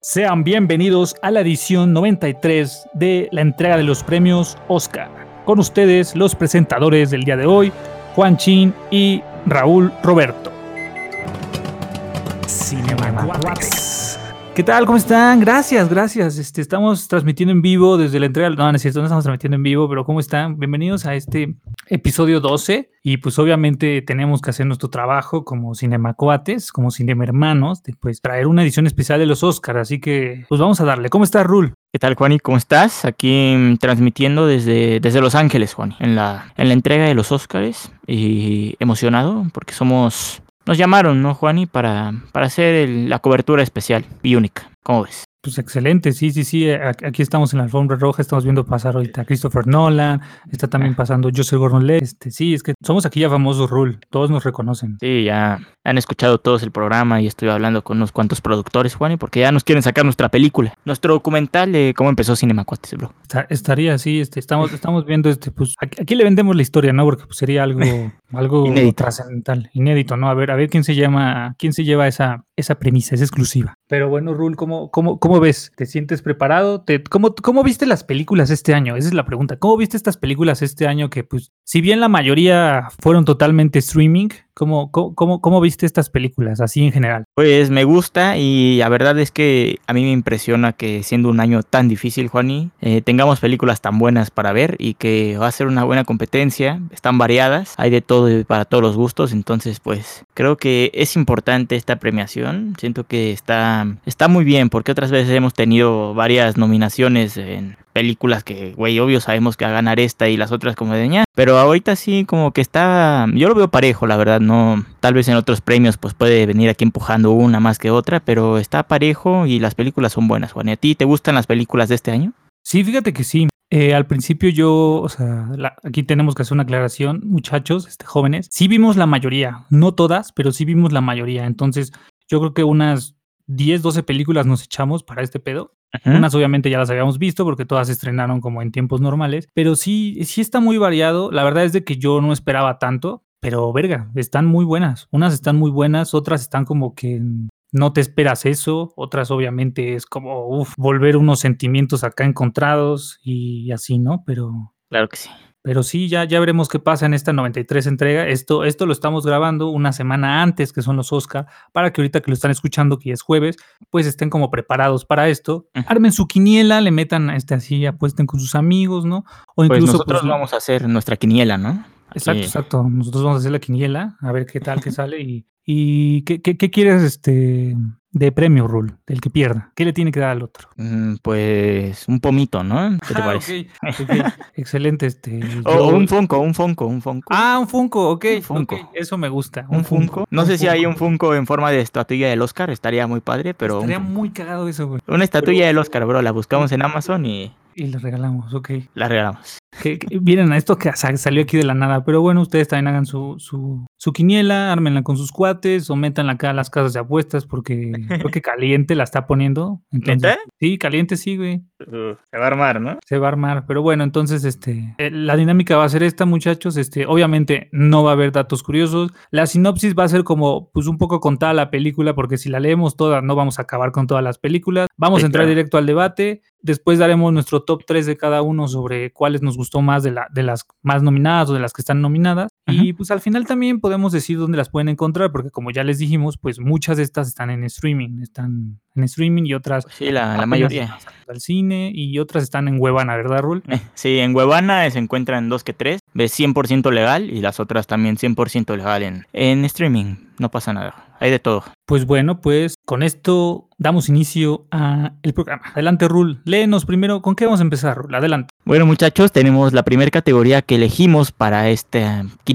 Sean bienvenidos a la edición 93 de la entrega de los premios Oscar. Con ustedes los presentadores del día de hoy, Juan Chin y Raúl Roberto. ¿Qué tal? ¿Cómo están? Gracias, gracias. Este, estamos transmitiendo en vivo desde la entrega. No, no es cierto, no estamos transmitiendo en vivo, pero ¿cómo están? Bienvenidos a este episodio 12. Y pues obviamente tenemos que hacer nuestro trabajo como Cinemacuates, como Cinema Hermanos, de pues traer una edición especial de los Oscars. Así que pues vamos a darle. ¿Cómo estás, Rul? ¿Qué tal, Juani? ¿Cómo estás? Aquí mm, transmitiendo desde, desde Los Ángeles, Juani, en la, en la entrega de los Oscars. Y emocionado porque somos nos llamaron, ¿no, Juani? Para, para hacer la cobertura especial y única. ¿Cómo ves? Pues excelente, sí, sí, sí. Aquí estamos en la alfombra roja, estamos viendo pasar ahorita a Christopher Nolan, está también pasando Joseph Gordon-Levitt. Este, sí, es que somos aquí ya famosos, Rule, todos nos reconocen. Sí, ya han escuchado todos el programa y estoy hablando con unos cuantos productores, Juan, porque ya nos quieren sacar nuestra película, nuestro documental de cómo empezó Cinemacuates, bro. estaría, sí, este, estamos, estamos viendo, este, pues, aquí, le vendemos la historia, ¿no? Porque pues, sería algo, algo trascendental, inédito, ¿no? A ver, a ver quién se llama, quién se lleva esa, esa premisa, es exclusiva. Pero bueno, Rule, ¿cómo, cómo, cómo ves? ¿Te sientes preparado? ¿Te, cómo, ¿Cómo viste las películas este año? Esa es la pregunta. ¿Cómo viste estas películas este año que, pues, si bien la mayoría fueron totalmente streaming, ¿Cómo, cómo, cómo, viste estas películas, así en general? Pues me gusta y la verdad es que a mí me impresiona que siendo un año tan difícil, Juani, eh, tengamos películas tan buenas para ver y que va a ser una buena competencia. Están variadas, hay de todo para todos los gustos, entonces pues creo que es importante esta premiación. Siento que está, está muy bien porque otras veces hemos tenido varias nominaciones en películas que, güey, obvio sabemos que va a ganar esta y las otras como de ña. Pero ahorita sí como que está, yo lo veo parejo, la verdad, no, tal vez en otros premios pues puede venir aquí empujando una más que otra, pero está parejo y las películas son buenas, Juan. ¿Y a ti te gustan las películas de este año? Sí, fíjate que sí. Eh, al principio yo, o sea, aquí tenemos que hacer una aclaración, muchachos, este, jóvenes. Sí vimos la mayoría, no todas, pero sí vimos la mayoría. Entonces, yo creo que unas 10, 12 películas nos echamos para este pedo. Unas obviamente ya las habíamos visto porque todas se estrenaron como en tiempos normales, pero sí, sí está muy variado. La verdad es de que yo no esperaba tanto, pero verga, están muy buenas. Unas están muy buenas, otras están como que no te esperas eso, otras obviamente es como uf, volver unos sentimientos acá encontrados y así, ¿no? Pero... Claro que sí. Pero sí, ya, ya veremos qué pasa en esta 93 entrega. Esto, esto lo estamos grabando una semana antes, que son los Oscar, para que ahorita que lo están escuchando, que es jueves, pues estén como preparados para esto. Armen su quiniela, le metan este así, apuesten con sus amigos, ¿no? O pues incluso. nosotros pues, vamos a hacer nuestra quiniela, ¿no? Exacto, exacto. Nosotros vamos a hacer la quiniela, a ver qué tal que sale y, y qué, qué, qué quieres este de premio, Rule, del que pierda? ¿Qué le tiene que dar al otro? Mm, pues un pomito, ¿no? ¿Qué te ah, parece? Excelente. Este, o un Funko, un Funko, un Funko. Ah, un Funko, ok. Funko. Eso me gusta. Un, Funko. No sé si hay un Funko en forma de estatuilla del Oscar, estaría muy padre, pero. Estaría muy cagado eso, güey. Una estatuilla del Oscar, bro, la buscamos en Amazon y. Y la regalamos, ok. La regalamos. Que, vienen a esto que salió aquí de la nada, pero bueno, ustedes también hagan su, su, su quiniela, ármenla con sus cuates o métanla acá a las casas de apuestas porque creo que caliente la está poniendo. Entonces, Sí, caliente sí, güey. Uh, se va a armar, ¿no? Se va a armar, pero bueno, entonces este, eh, la dinámica va a ser esta, muchachos. Este, obviamente no va a haber datos curiosos. La sinopsis va a ser como, pues un poco contada la película, porque si la leemos toda, no vamos a acabar con todas las películas. Vamos a entrar directo al debate. Después daremos nuestro top 3 de cada uno sobre cuáles nos gustó más de, la, de las más nominadas o de las que están nominadas. Y pues al final también podemos decir dónde las pueden encontrar, porque como ya les dijimos, pues muchas de estas están en streaming, están en streaming y otras. Sí, la, mayoría. Al cine y otras están en Huevana, ¿verdad, Rul? Eh, sí, en Huevana se encuentran dos que tres, de 100% legal y las otras también 100% legal en, en streaming. No pasa nada hay de todo. Pues bueno, pues con esto damos inicio a el programa. Adelante, Rul. Léenos primero, ¿con qué vamos a empezar, Rul? Adelante. Bueno, muchachos, tenemos la primera categoría que elegimos para este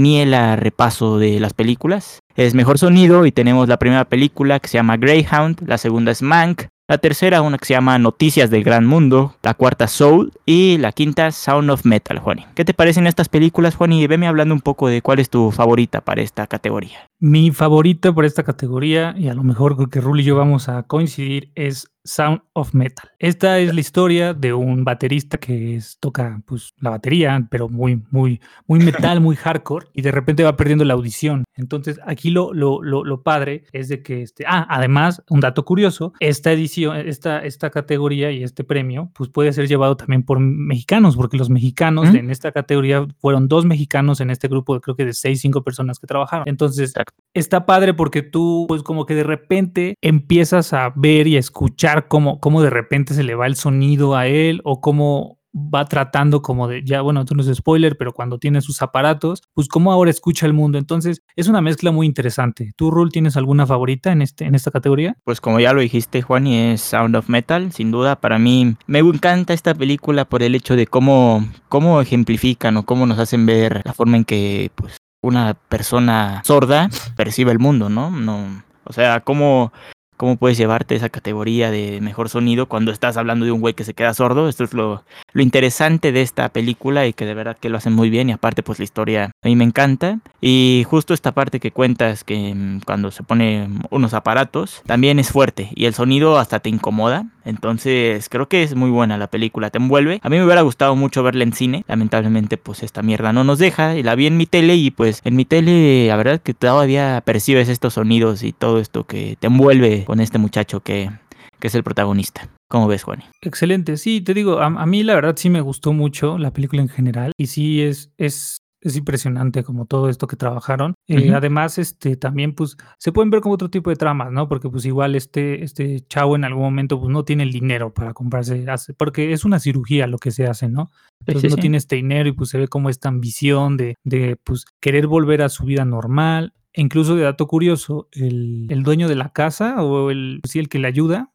quiniela repaso de las películas. Es mejor sonido y tenemos la primera película que se llama Greyhound, la segunda es Mank, la tercera, una que se llama Noticias del Gran Mundo. La cuarta, Soul. Y la quinta, Sound of Metal, Juani. ¿Qué te parecen estas películas, Juani? Veme hablando un poco de cuál es tu favorita para esta categoría. Mi favorita por esta categoría, y a lo mejor creo que Rul y yo vamos a coincidir, es Sound of Metal. Esta es la historia de un baterista que toca pues, la batería, pero muy, muy, muy metal, muy hardcore, y de repente va perdiendo la audición. Entonces, aquí lo, lo, lo, padre es de que, este, ah, además, un dato curioso, esta edición, esta, esta categoría y este premio, pues puede ser llevado también por mexicanos, porque los mexicanos en esta categoría fueron dos mexicanos en este grupo, creo que de seis, cinco personas que trabajaron. Entonces, está padre porque tú, pues como que de repente empiezas a ver y a escuchar cómo, cómo de repente se le va el sonido a él o cómo va tratando como de, ya bueno, esto no es spoiler, pero cuando tiene sus aparatos, pues cómo ahora escucha el mundo. Entonces, es una mezcla muy interesante. ¿Tú, Rule, tienes alguna favorita en, este, en esta categoría? Pues como ya lo dijiste, Juan, y es Sound of Metal, sin duda. Para mí, me encanta esta película por el hecho de cómo, cómo ejemplifican o cómo nos hacen ver la forma en que, pues, una persona sorda percibe el mundo, ¿no? No, o sea, cómo cómo puedes llevarte esa categoría de mejor sonido cuando estás hablando de un güey que se queda sordo. Esto es lo, lo interesante de esta película y que de verdad que lo hacen muy bien y aparte pues la historia a mí me encanta. Y justo esta parte que cuentas que mm, cuando se pone unos aparatos también es fuerte y el sonido hasta te incomoda. Entonces creo que es muy buena la película, te envuelve. A mí me hubiera gustado mucho verla en cine. Lamentablemente pues esta mierda no nos deja. Y la vi en mi tele y pues en mi tele la verdad que todavía percibes estos sonidos y todo esto que te envuelve con este muchacho que, que es el protagonista. ¿Cómo ves, Juan? Excelente, sí, te digo, a, mí la verdad sí me gustó mucho la película en general y sí es, es es impresionante como todo esto que trabajaron. Eh, además, este, también pues se pueden ver como otro tipo de tramas, ¿no? Porque pues igual este, este chavo en algún momento pues no tiene el dinero para comprarse, porque es una cirugía lo que se hace, ¿no? Entonces no tiene este dinero y pues se ve como esta ambición de, de pues querer volver a su vida normal. Incluso de dato curioso, el, el dueño de la casa o el, sí, el que le ayuda,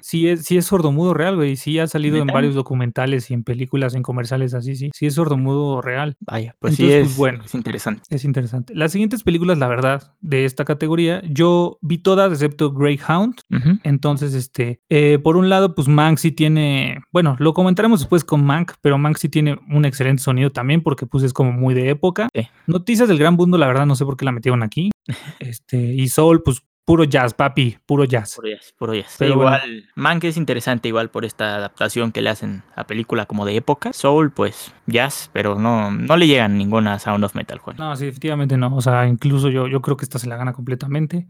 Sí es, sí es sordomudo real, güey. Sí ha salido en varios documentales y en películas, en comerciales así, sí. Sí es sordomudo real. Vaya, pues sí es, pues, bueno, es interesante. Es interesante. Las siguientes películas, la verdad, de esta categoría, yo vi todas excepto Greyhound. Entonces, este, eh, por un lado, pues Mank sí tiene, bueno, lo comentaremos después con Mank, pero Mank sí tiene un excelente sonido también porque pues es como muy de época. Noticias del Gran Mundo, la verdad, no sé por qué la metieron aquí. Este, y Soul, pues Puro jazz, papi, puro jazz. Puro jazz, puro jazz. Pero igual, Mank es interesante igual por esta adaptación que le hacen a película como de época. Soul, pues jazz, pero no, no le llegan ninguna Sound of Metal, Juan. No, sí, efectivamente no. O sea, incluso yo, yo creo que esta se la gana completamente.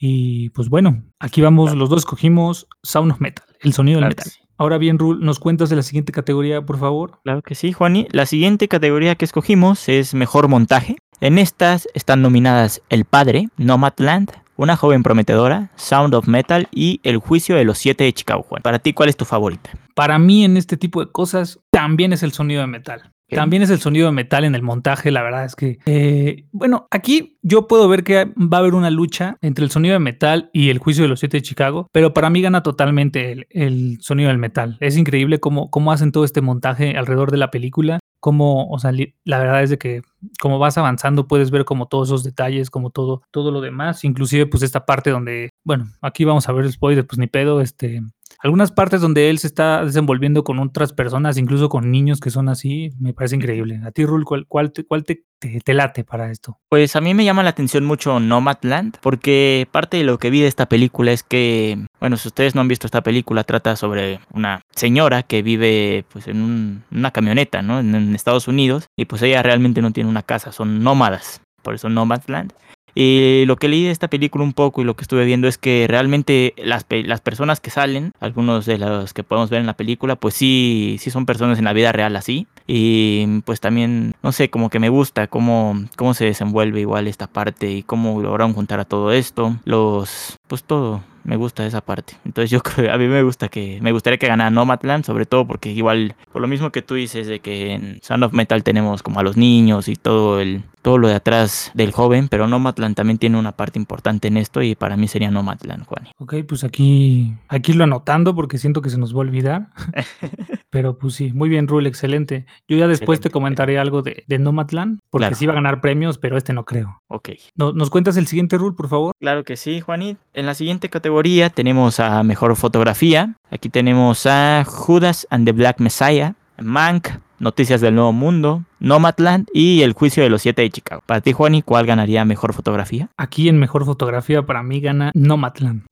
Y pues bueno, aquí vamos, los dos escogimos Sound of Metal, el sonido del metal. Ahora bien, Rul, ¿nos cuentas de la siguiente categoría, por favor? Claro que sí, Juani. La siguiente categoría que escogimos es Mejor Montaje. En estas están nominadas El Padre, Nomadland, una joven prometedora, Sound of Metal y El juicio de los siete de Chicago. Juan. Para ti, ¿cuál es tu favorita? Para mí, en este tipo de cosas, también es el sonido de metal. También es el sonido de metal en el montaje, la verdad es que, eh, bueno, aquí yo puedo ver que va a haber una lucha entre el sonido de metal y el juicio de los siete de Chicago, pero para mí gana totalmente el, sonido del metal. Es increíble cómo, cómo hacen todo este montaje alrededor de la película como, o sea, la verdad es de que como vas avanzando puedes ver como todos esos detalles, como todo, todo lo demás, inclusive pues esta parte donde, bueno, aquí vamos a ver el spoiler, pues ni pedo, este, algunas partes donde él se está desenvolviendo con otras personas, incluso con niños que son así, me parece increíble. A ti, Rul, ¿cuál, cuál, te, cuál te, te, late para esto? Pues a mí me llama la atención mucho Nomadland, porque parte de lo que vi de esta película es que, bueno, si ustedes no han visto esta película, trata sobre una señora que vive pues en una camioneta, ¿no? En Estados Unidos, y pues ella realmente no tiene una casa, son nómadas, por eso Nomadland. Y lo que leí de esta película un poco y lo que estuve viendo es que realmente las, las personas que salen, algunos de los que podemos ver en la película, pues sí, sí son personas en la vida real así. Y pues también, no sé, como que me gusta cómo, cómo se desenvuelve igual esta parte y cómo lograron juntar a todo esto. Los, pues todo, me gusta esa parte. Entonces yo creo, a mí me gusta que, me gustaría que ganara Nomadland, sobre todo porque igual, por lo mismo que tú dices de que en Sound of Metal tenemos como a los niños y todo el, todo lo de atrás del joven, pero Nomadland también tiene una parte importante en esto y para mí sería Nomadland, Juan. Ok, pues aquí, aquí lo anotando porque siento que se nos va a olvidar. pero pues sí, muy bien, Rule, excelente. Yo ya después te comentaré algo de, de Nomadland, porque sí va a ganar premios, pero este no creo. Ok. ¿Nos cuentas el siguiente Rule, por favor? Claro que sí, Juanit. En la siguiente categoría tenemos a Mejor Fotografía. Aquí tenemos a Judas and the Black Messiah, Mank, Noticias del Nuevo Mundo, Nomadland y El Juicio de los Siete de Chicago. Para ti, Juan, ¿y cuál ganaría mejor fotografía? Aquí en mejor fotografía para mí gana Nomadland.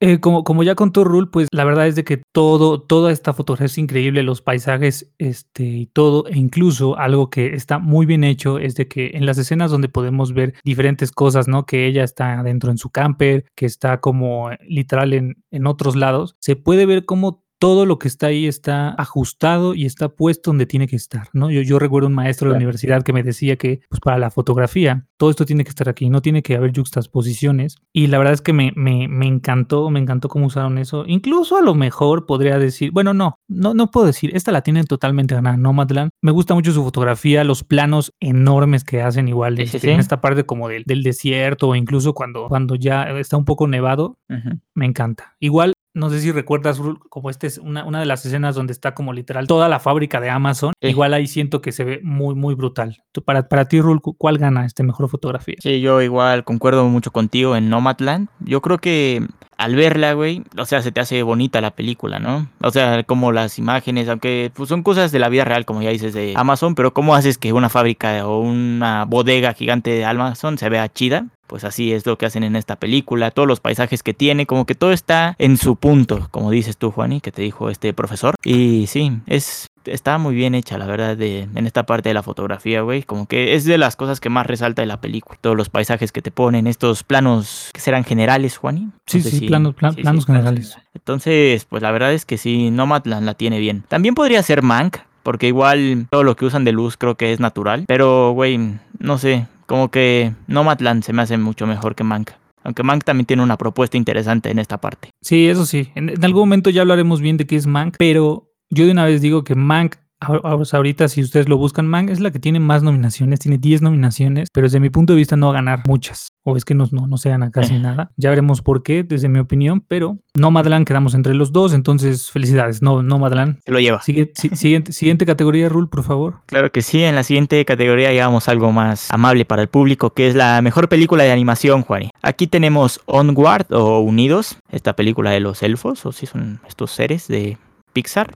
Eh, como, como ya contó Rule, pues la verdad es de que todo, toda esta fotografía es increíble, los paisajes, este, y todo, e incluso algo que está muy bien hecho es de que en las escenas donde podemos ver diferentes cosas, ¿no? Que ella está adentro en su camper, que está como eh, literal en, en otros lados, se puede ver cómo todo lo que está ahí está ajustado y está puesto donde tiene que estar, ¿no? Yo, yo recuerdo un maestro de la universidad que me decía que, pues para la fotografía, todo esto tiene que estar aquí, no tiene que haber juxtaposiciones. Y la verdad es que me, me, me encantó, me encantó cómo usaron eso. Incluso a lo mejor podría decir, bueno, no, no, no puedo decir, esta la tienen totalmente ganada, Nomadland. Me gusta mucho su fotografía, los planos enormes que hacen igual este, en esta parte como del, del, desierto o incluso cuando, cuando ya está un poco nevado, uh -huh. me encanta. Igual no sé si recuerdas, como esta es una, una, de las escenas donde está como literal toda la fábrica de Amazon. Sí. Igual ahí siento que se ve muy, muy brutal. Tú, para, para ti, Rul, ¿cuál gana este mejor fotografía? Sí, yo igual concuerdo mucho contigo en Nomadland. Yo creo que al verla, güey, o sea, se te hace bonita la película, ¿no? O sea, como las imágenes, aunque pues, son cosas de la vida real, como ya dices, de Amazon, pero ¿cómo haces que una fábrica o una bodega gigante de Amazon se vea chida? Pues así es lo que hacen en esta película, todos los paisajes que tiene, como que todo está en su punto, como dices tú, Juani, que te dijo este profesor. Y sí, es está muy bien hecha, la verdad, de, en esta parte de la fotografía, güey. Como que es de las cosas que más resalta de la película. Todos los paisajes que te ponen, estos planos que serán generales, Juani. Sí, no sí, si, planos, plan, sí, planos sí, generales. Entonces, pues la verdad es que sí, Nomadland la tiene bien. También podría ser Mank, porque igual todo lo que usan de luz creo que es natural. Pero, güey, no sé, como que Nomadland se me hace mucho mejor que Mank. Aunque Mank también tiene una propuesta interesante en esta parte. Sí, eso sí. En, en algún momento ya hablaremos bien de qué es Mank, pero yo de una vez digo que Mank ahorita si ustedes lo buscan, Mank es la que tiene más nominaciones, tiene 10 nominaciones, pero desde mi punto de vista no va a ganar muchas, o es que no, no, no se gana casi nada. Ya veremos por qué, desde mi opinión, pero no Madland quedamos entre los dos, entonces felicidades, no, no Madland. Se lo lleva. Si, siguiente, siguiente categoría, Rule, por favor. Claro que sí, en la siguiente categoría llevamos algo más amable para el público, que es la mejor película de animación, Juani. Aquí tenemos Onward o Unidos, esta película de los elfos, o si son estos seres de Pixar.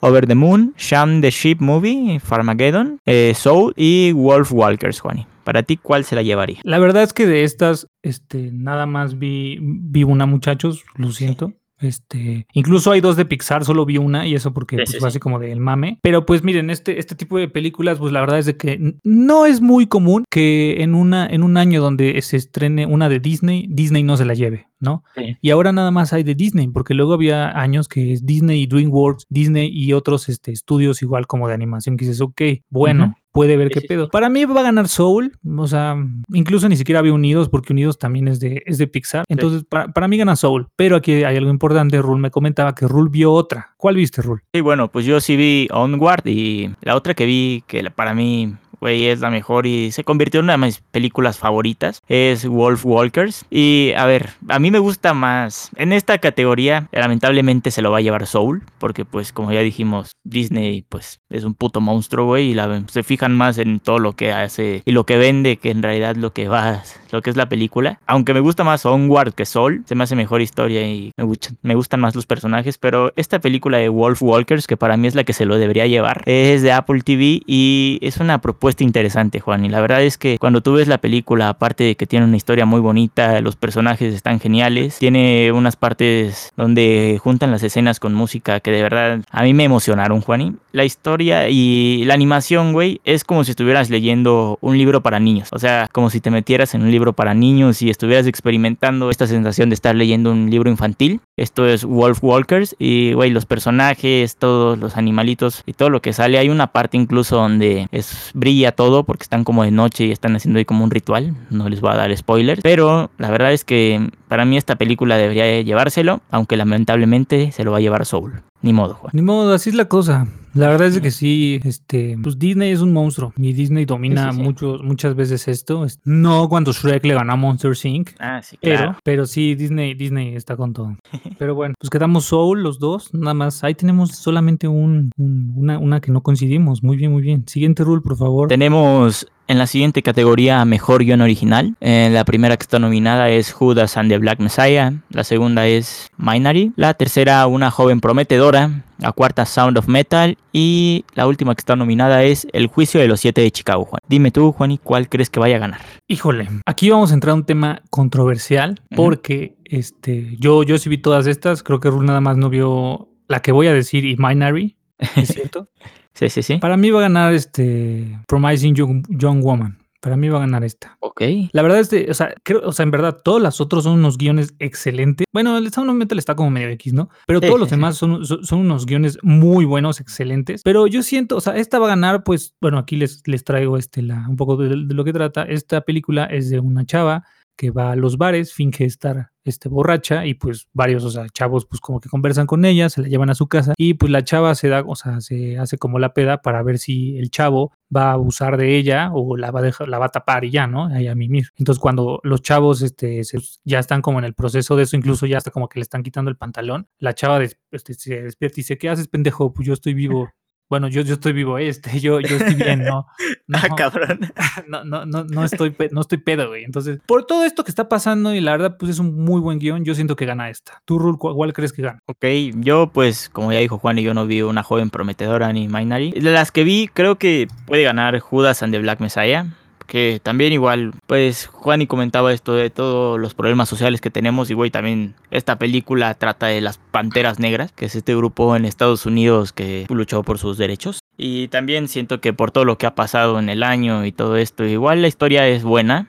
Over the Moon, Sham the Sheep Movie, Farmageddon, eh, Soul y Wolf Walkers, Juani. Para ti, ¿cuál se la llevaría? La verdad es que de estas, este, nada más vi, vi una, muchachos, lo siento. Este, incluso hay dos de Pixar, solo vi una y eso porque sí, pues, sí, fue así como del mame. Pero pues miren, este, este tipo de películas, pues la verdad es de que no es muy común que en una, en un año donde se estrene una de Disney, Disney no se la lleve. ¿no? Y ahora nada más hay de Disney, porque luego había años que es Disney y DreamWorks, Disney y otros este, estudios igual como de animación que dices, ok, bueno, uh -huh. Puede ver sí, qué pedo. Para mí va a ganar Soul, o sea, incluso ni siquiera había Unidos, porque Unidos también es de, es de Pixar. Entonces, para, para, mí gana Soul, pero aquí hay algo importante, Rul me comentaba que Rul vio otra. ¿Cuál viste, Rul? Sí, bueno, pues yo sí vi Onward y la otra que vi, que para mí güey, es la mejor y se convirtió en una de mis películas favoritas. Es Wolf Walkers. Y a ver, a mí me gusta más. En esta categoría, lamentablemente se lo va a llevar Soul, porque pues como ya dijimos, Disney pues es un puto monstruo, güey, y la, se fijan más en todo lo que hace y lo que vende que en realidad lo que va, lo que es la película. Aunque me gusta más Onward que Soul, se me hace mejor historia y me, me gustan más los personajes, pero esta película de Wolf Walkers, que para mí es la que se lo debería llevar, es de Apple TV y es una propuesta interesante, Juan. Y la verdad es que cuando tú ves la película, aparte de que tiene una historia muy bonita, los personajes están geniales, tiene unas partes donde juntan las escenas con música que de verdad a mí me emocionaron, Juani. La historia y la animación, güey, es como si estuvieras leyendo un libro para niños. O sea, como si te metieras en un libro para niños y estuvieras experimentando esta sensación de estar leyendo un libro infantil. Esto es Wolf Walkers y, güey, los personajes, todos los animalitos y todo lo que sale. Hay una parte incluso donde es brilla todo porque están como de noche y están haciendo ahí como un ritual. No les voy a dar spoilers. Pero la verdad es que para mí esta película debería llevárselo, aunque lamentablemente se lo va a llevar Soul. Ni modo, Juan. Ni modo, así es la cosa. La verdad es que sí, este, pues Disney es un monstruo y Disney domina sí, sí, sí. Mucho, muchas veces esto. No cuando Shrek le ganó a Monster Inc. Ah, sí, claro. Pero, pero sí, Disney, Disney está con todo. pero bueno, pues quedamos Soul los dos, nada más. Ahí tenemos solamente un, un una, una que no coincidimos. Muy bien, muy bien. Siguiente rule, por favor. Tenemos En la siguiente categoría, mejor guion original. Eh, la primera que está nominada es Judas and the Black Messiah. La segunda es Minari. La tercera, Una joven prometedora. La cuarta, Sound of Metal. Y la última que está nominada es El juicio de los siete de Chicago, Juan. Dime tú, Juan, ¿y cuál crees que vaya a ganar? Híjole, aquí vamos a entrar a un tema controversial porque este, yo, yo sí vi todas estas. Creo que Rul nada más no vio la que voy a decir y Minari. ¿Es cierto? sí, sí, sí. Para mí va a ganar este Promising Young, Young Woman. Para mí va a ganar esta. Ok. La verdad es que, o sea, creo, o sea, en verdad, todos los otros son unos guiones excelentes. Bueno, el Sound of Metal está como medio X, ¿no? Pero Sí, todos los sí, demás son, son, son unos guiones muy buenos, excelentes. Pero yo siento, o sea, esta va a ganar, pues, bueno, aquí les, les traigo este, la, un poco de, de lo que trata. Esta película es de una chava que va a los bares, finge estar este, borracha y pues varios, o sea, chavos pues como que conversan con ella, se la llevan a su casa y pues la chava se da, o sea, se hace como la peda para ver si el chavo va a abusar de ella o la va a dejar, la va a tapar y ya, ¿no? Ahí a mimir. Entonces cuando los chavos este, se- ya están como en el proceso de eso, incluso ya hasta como que le están quitando el pantalón, la chava este, se despierta y dice, ¿qué haces, pendejo? Pues yo estoy vivo. Bueno, yo, yo estoy vivo, eh, este, yo, yo estoy bien, ¿no? No, Ah, cabrón. no, no, no, no estoy, no estoy pedo, güey. Entonces, por todo esto que está pasando y la verdad, pues es un muy buen guion, yo siento que gana esta. ¿Tú, Rul, cu- cuál crees que gana? Ok, yo pues, como ya dijo Juan, y yo no vi una joven prometedora ni Minari. De las que vi, creo que puede ganar Judas and the Black Messiah. Que también igual, pues Juan y comentaba esto de todos los problemas sociales que tenemos y güey, también esta película trata de las Panteras Negras, que es este grupo en Estados Unidos que luchó por sus derechos. Y también siento que por todo lo que ha pasado en el año y todo esto, igual la historia es buena,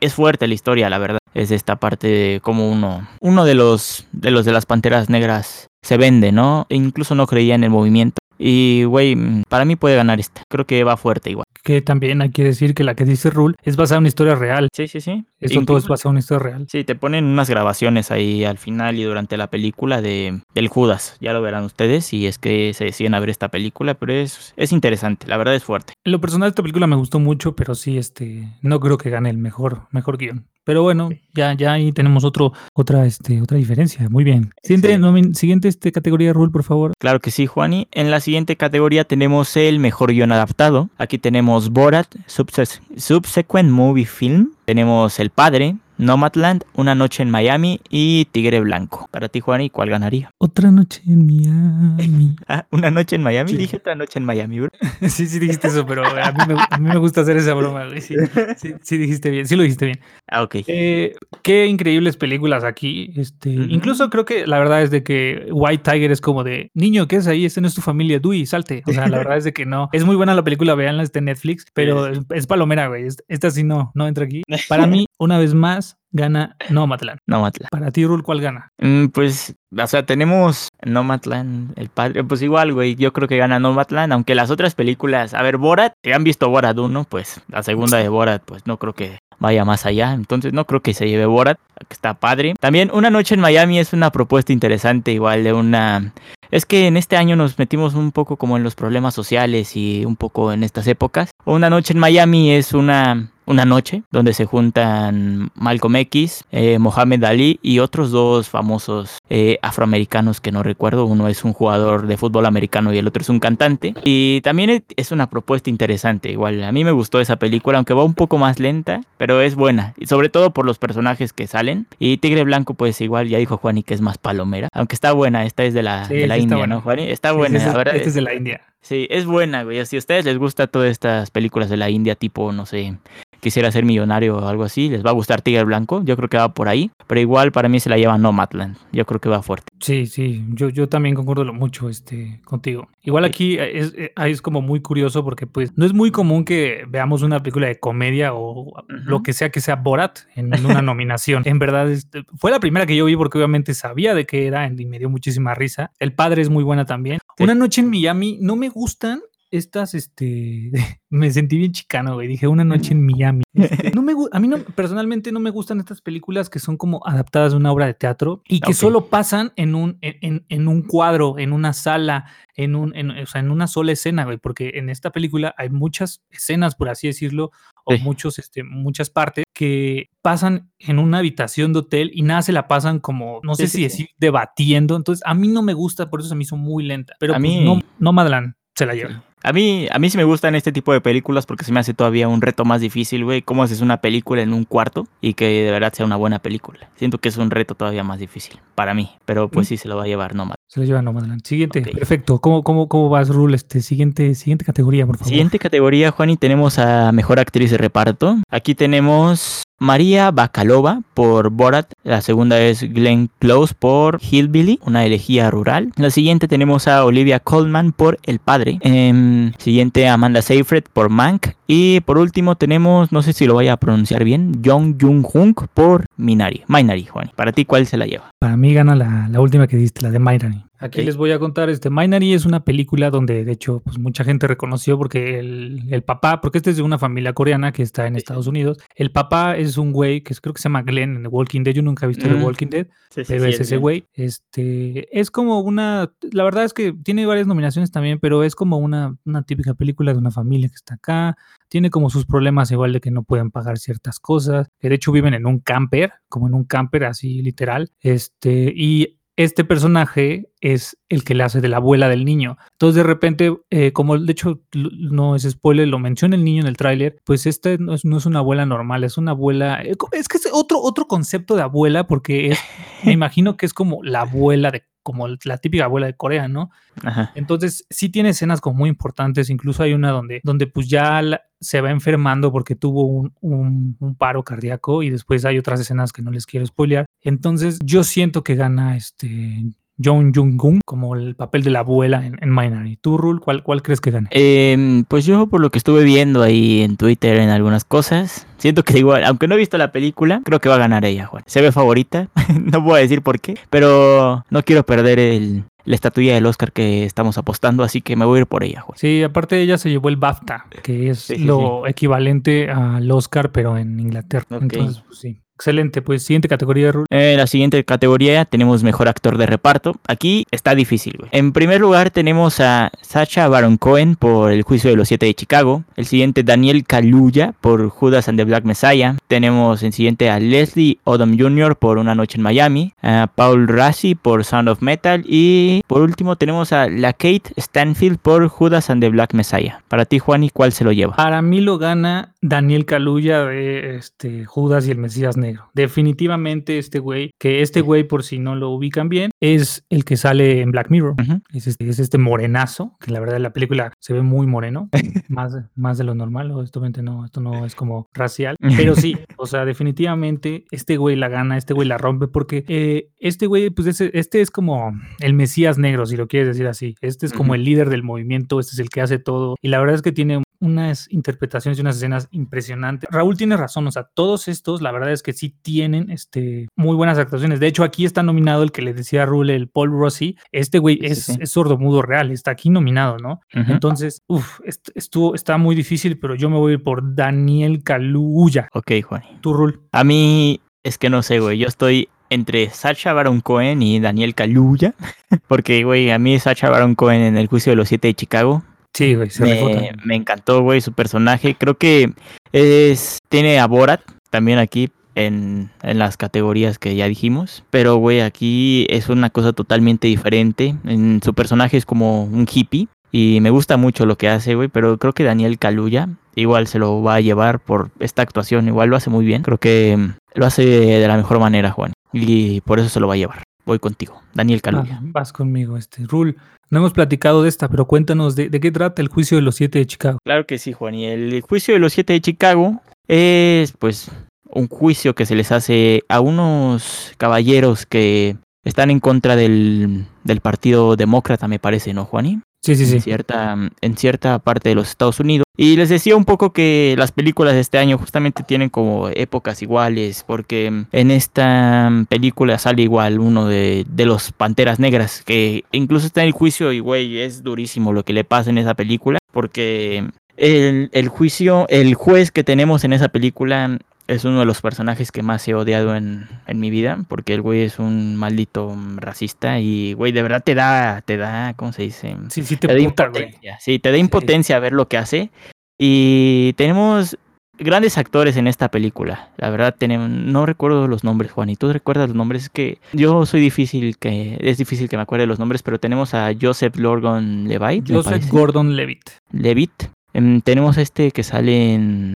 es fuerte la historia, la verdad. Es esta parte de cómo uno, uno de los de los de las panteras negras se vende, ¿no? E incluso no creía en el movimiento. Y, güey, mm, para mí puede ganar esta. Creo que va fuerte igual. Que también hay que decir que la que dice Rul es basada en una historia real. Sí, sí, sí. Esto todo es Incluso- basado en una historia real. Sí, te ponen unas grabaciones ahí al final y durante la película de del Judas. Ya lo verán ustedes si es que se deciden a ver esta película, pero es, es interesante, la verdad es fuerte. En lo personal, esta película me gustó mucho, pero sí, este, no creo que gane el mejor, mejor guion. Pero bueno, ya, ya ahí tenemos otro, otra, este, otra diferencia. Muy bien. Siguiente, Sí. siguiente este, categoría, Rul, por favor. Claro que sí, Juani. En la siguiente categoría tenemos el mejor guion adaptado. Aquí tenemos Borat, Subse- Subsequent Movie Film. Tenemos El Padre, Nomadland, Una Noche en Miami y Tigre Blanco. Para ti, Juani, ¿cuál ganaría? Otra noche en Miami. Ah, Una Noche en Miami. Sí. Dije otra noche en Miami, bro. sí, sí dijiste eso, pero a mí me, a mí me gusta hacer esa broma, güey. Sí, sí, sí dijiste bien, sí lo dijiste bien. Ah, ok. Eh, qué increíbles películas aquí. Este. Incluso creo que la verdad es de que White Tiger es como de niño, ¿qué es ahí? Este no es tu familia, Dewey, salte. O sea, la verdad es de que no. Es muy buena la película, veanla, está en Netflix, pero es, es palomera, güey. Es- Esta sí no, no entra aquí. Para mí, una vez más, gana Nomadland. Nomadland. Para ti, Rul, ¿cuál gana? Mm, pues, o sea, tenemos Nomadland, El Padre. Pues igual, güey, yo creo que gana Nomadland. Aunque las otras películas, a ver, Borat, si han visto Borat 1, pues la segunda de Borat, pues no creo que vaya más allá. Entonces no creo que se lleve Borat, que está padre. También Una Noche en Miami es una propuesta interesante, igual de una... Es que en este año nos metimos un poco como en los problemas sociales y un poco en estas épocas. Una Noche en Miami es una... Una noche donde se juntan Malcolm X, eh, Mohamed Ali y otros dos famosos eh, afroamericanos que no recuerdo. Uno es un jugador de fútbol americano y el otro es un cantante. Y también es- una propuesta interesante. Igual a mí me gustó esa película, aunque va un poco más lenta, pero es buena. Y sobre todo por los personajes que salen. Y Tigre Blanco, pues igual ya dijo Juani que es más palomera. Aunque está buena, esta es de la, Sí, de la India, buena. ¿no, Juani? Está buena, sí, la verdad. Este es de la India. Sí, es buena, güey. Si a ustedes les gusta todas estas películas de la India, tipo, no sé, quisiera ser millonario o algo así, les va a gustar Tigre Blanco. Yo creo que va por ahí. Pero igual para mí se la lleva Nomadland. Yo creo que va fuerte. Sí, sí, yo, yo también concuerdo mucho este, contigo. Igual aquí es, eh, es como muy curioso porque pues no es muy común que veamos una película de comedia o lo que sea que sea Borat en, en una nominación. En verdad, este, fue la primera que yo vi porque obviamente sabía de qué era y me dio muchísima risa. El padre es muy buena también. Sí. Una noche en Miami, no me gustan estas, este, me sentí bien chicano, güey. Dije una noche en Miami. Este, no me, a mí no, personalmente no me gustan estas películas que son como adaptadas de una obra de teatro y que solo pasan en un, en, en- en un cuadro, en una sala, en un, en, o sea, en una sola escena, güey. Porque en esta película hay muchas escenas, por así decirlo, o Sí. muchos, este, muchas partes que pasan en una habitación de hotel y nada se la pasan como, no sé sí, si sí. decir, debatiendo. Entonces, a mí no me gusta, por eso se me hizo muy lenta. Pero A pues, mí- no, Nomadland se la lleva. A mí, a mí sí me gustan este tipo de películas porque se me hace todavía un reto más difícil, güey. ¿Cómo haces una película en un cuarto y que de verdad sea una buena película? Siento que es un reto todavía más difícil para mí, pero pues sí se lo va a llevar Nomad. Se lo lleva Nomadland. Siguiente, perfecto. ¿Cómo, cómo, cómo vas, Rule? Este, siguiente, siguiente categoría, por favor. Siguiente categoría, Juan, y tenemos a Mejor Actriz de Reparto. Aquí tenemos María Bacalova por Borat. La segunda es Glenn Close por Hillbilly, una elegía rural. La siguiente tenemos a Olivia Colman por El Padre. Eh, siguiente Amanda Seyfried por Mank. Y por último tenemos, no sé si lo vaya a pronunciar bien, Jung Jung Hunk por Minari. Minari, Juan. Para ti, ¿cuál se la lleva? Para mí gana la, la última que diste, la de Minari. Aquí les voy a contar, este, Minari es una película donde de hecho pues mucha gente reconoció porque el, el, papá, porque este es de una familia coreana que está en Estados Unidos, el papá es un güey que creo que se llama Glenn en The Walking Dead, yo nunca he visto The Walking Dead, sí, sí, pero es ese güey, este, es como una, la verdad es que tiene varias nominaciones también, pero es como una, una típica película de una familia que está acá, tiene como sus problemas igual de que no pueden pagar ciertas cosas, que de hecho viven en un camper, como en un camper así literal, este, y este personaje es el que le hace de la abuela del niño. Entonces, de repente, eh, como de hecho no es spoiler, lo menciona el niño en el tráiler, pues esta no es, no es, una abuela normal, es una abuela. Eh, es que es otro, otro concepto de abuela, porque es, me imagino que es como la abuela de como la típica abuela de Corea, ¿no? Ajá. Entonces, sí tiene escenas como muy importantes, incluso hay una donde, donde pues ya la, se va enfermando porque tuvo un, un, un, paro cardíaco y después hay otras escenas que no les quiero spoilear. Entonces, yo siento que gana este Jung Jung-gun como el papel de la abuela en, en Minari. ¿Tú, Rul, cuál, cuál crees que gane? Eh, pues yo, por lo que estuve viendo ahí en Twitter en algunas cosas, siento que igual, aunque no he visto la película, creo que va a ganar ella, Juan. Se ve favorita, no voy a decir por qué, pero no quiero perder el, la estatuilla del Oscar que estamos apostando, así que me voy a ir por ella, Juan. Sí, aparte ella se llevó el BAFTA, que es sí, sí, lo sí. equivalente al Oscar, pero en Inglaterra. Okay. Entonces, pues, sí. Excelente, pues siguiente categoría, Rul. En la siguiente categoría tenemos mejor actor de reparto. Aquí está difícil, güey. En primer lugar tenemos a Sacha Baron Cohen por El juicio de los siete de Chicago. El siguiente Daniel Kaluuya por Judas and the Black Messiah. Tenemos en siguiente a Leslie Odom Jr. por Una noche en Miami. A Paul Rassi por Sound of Metal. Y por último tenemos a la Kate Stanfield por Judas and the Black Messiah. Para ti, Juan, ¿y cuál se lo lleva? Para mí lo gana Daniel Kaluuya de este, Judas y el Mesías Negro. Definitivamente este güey, que este güey por si no lo ubican bien, es el que sale en Black Mirror. Uh -huh. es, este, es, este, morenazo, que la verdad la película se ve muy moreno, más, más de lo normal, o esto, no, esto no es como racial, pero sí, o sea, definitivamente este güey la gana, este güey la rompe, porque eh, este güey, pues ese, este es como el Mesías negro, si lo quieres decir así. Este es como uh -huh. el líder del movimiento, este es el que hace todo, y la verdad es que tiene unas interpretaciones y unas escenas impresionantes. Raúl tiene razón, o sea, todos estos, la verdad es que sí tienen este, muy buenas actuaciones. De hecho, aquí está nominado el que le decía a Raúl, el Paul Rossi. Este güey sí, es, sí. es sordomudo real, está aquí nominado, ¿no? Uh -huh. Entonces, uff, estuvo, está muy difícil, pero yo me voy a ir por Daniel Kaluuya. Ok, Juan. Tu Rul. A mí es que no sé, güey, yo estoy entre Sacha Baron Cohen y Daniel Kaluuya, porque, güey, a mí Sacha Baron Cohen en el juicio de los siete de Chicago Sí, güey, se me, me encantó, güey, su personaje. Creo que es tiene a Borat también aquí en, en las categorías que ya dijimos. Pero, güey, aquí es una cosa totalmente diferente. En su personaje es como un hippie. Y me gusta mucho lo que hace, güey. Pero creo que Daniel Kaluuya igual se lo va a llevar por esta actuación. Igual lo hace muy bien. Creo que lo hace de la mejor manera, Juan. Y por eso se lo va a llevar. Voy contigo, Daniel Kaluuya. Ah, vas conmigo, este. Rul, no hemos platicado de esta, pero cuéntanos de, de, qué trata el juicio de los siete de Chicago. Claro que sí, Juan. Y el juicio de los siete de Chicago es, pues, un juicio que se les hace a unos caballeros que están en contra del, del Partido Demócrata, me parece, ¿no, Juaní? Sí, sí, sí. En cierta, en cierta parte de los Estados Unidos. Y les decía un poco que las películas de este año justamente tienen como épocas iguales, porque en esta película sale igual uno de, de los Panteras Negras, que incluso está en el juicio y, güey, es durísimo lo que le pasa en esa película, porque el, el juicio, el juez que tenemos en esa película es uno de los personajes que más he odiado en, en, mi vida, porque el güey es un maldito racista y, güey, de verdad te da, te da, ¿cómo se dice? Sí, sí, te, te puta, da impotencia. Güey. Sí, te da impotencia sí. ver lo que hace. Y tenemos grandes actores en esta película. La verdad, tenemos, no recuerdo los nombres, Juan. ¿Y tú recuerdas los nombres? Es que yo soy difícil que. Es difícil que me acuerde los nombres, pero tenemos a Joseph Gordon Levitt. Joseph Gordon Levitt. Levitt. Em, tenemos este que sale en,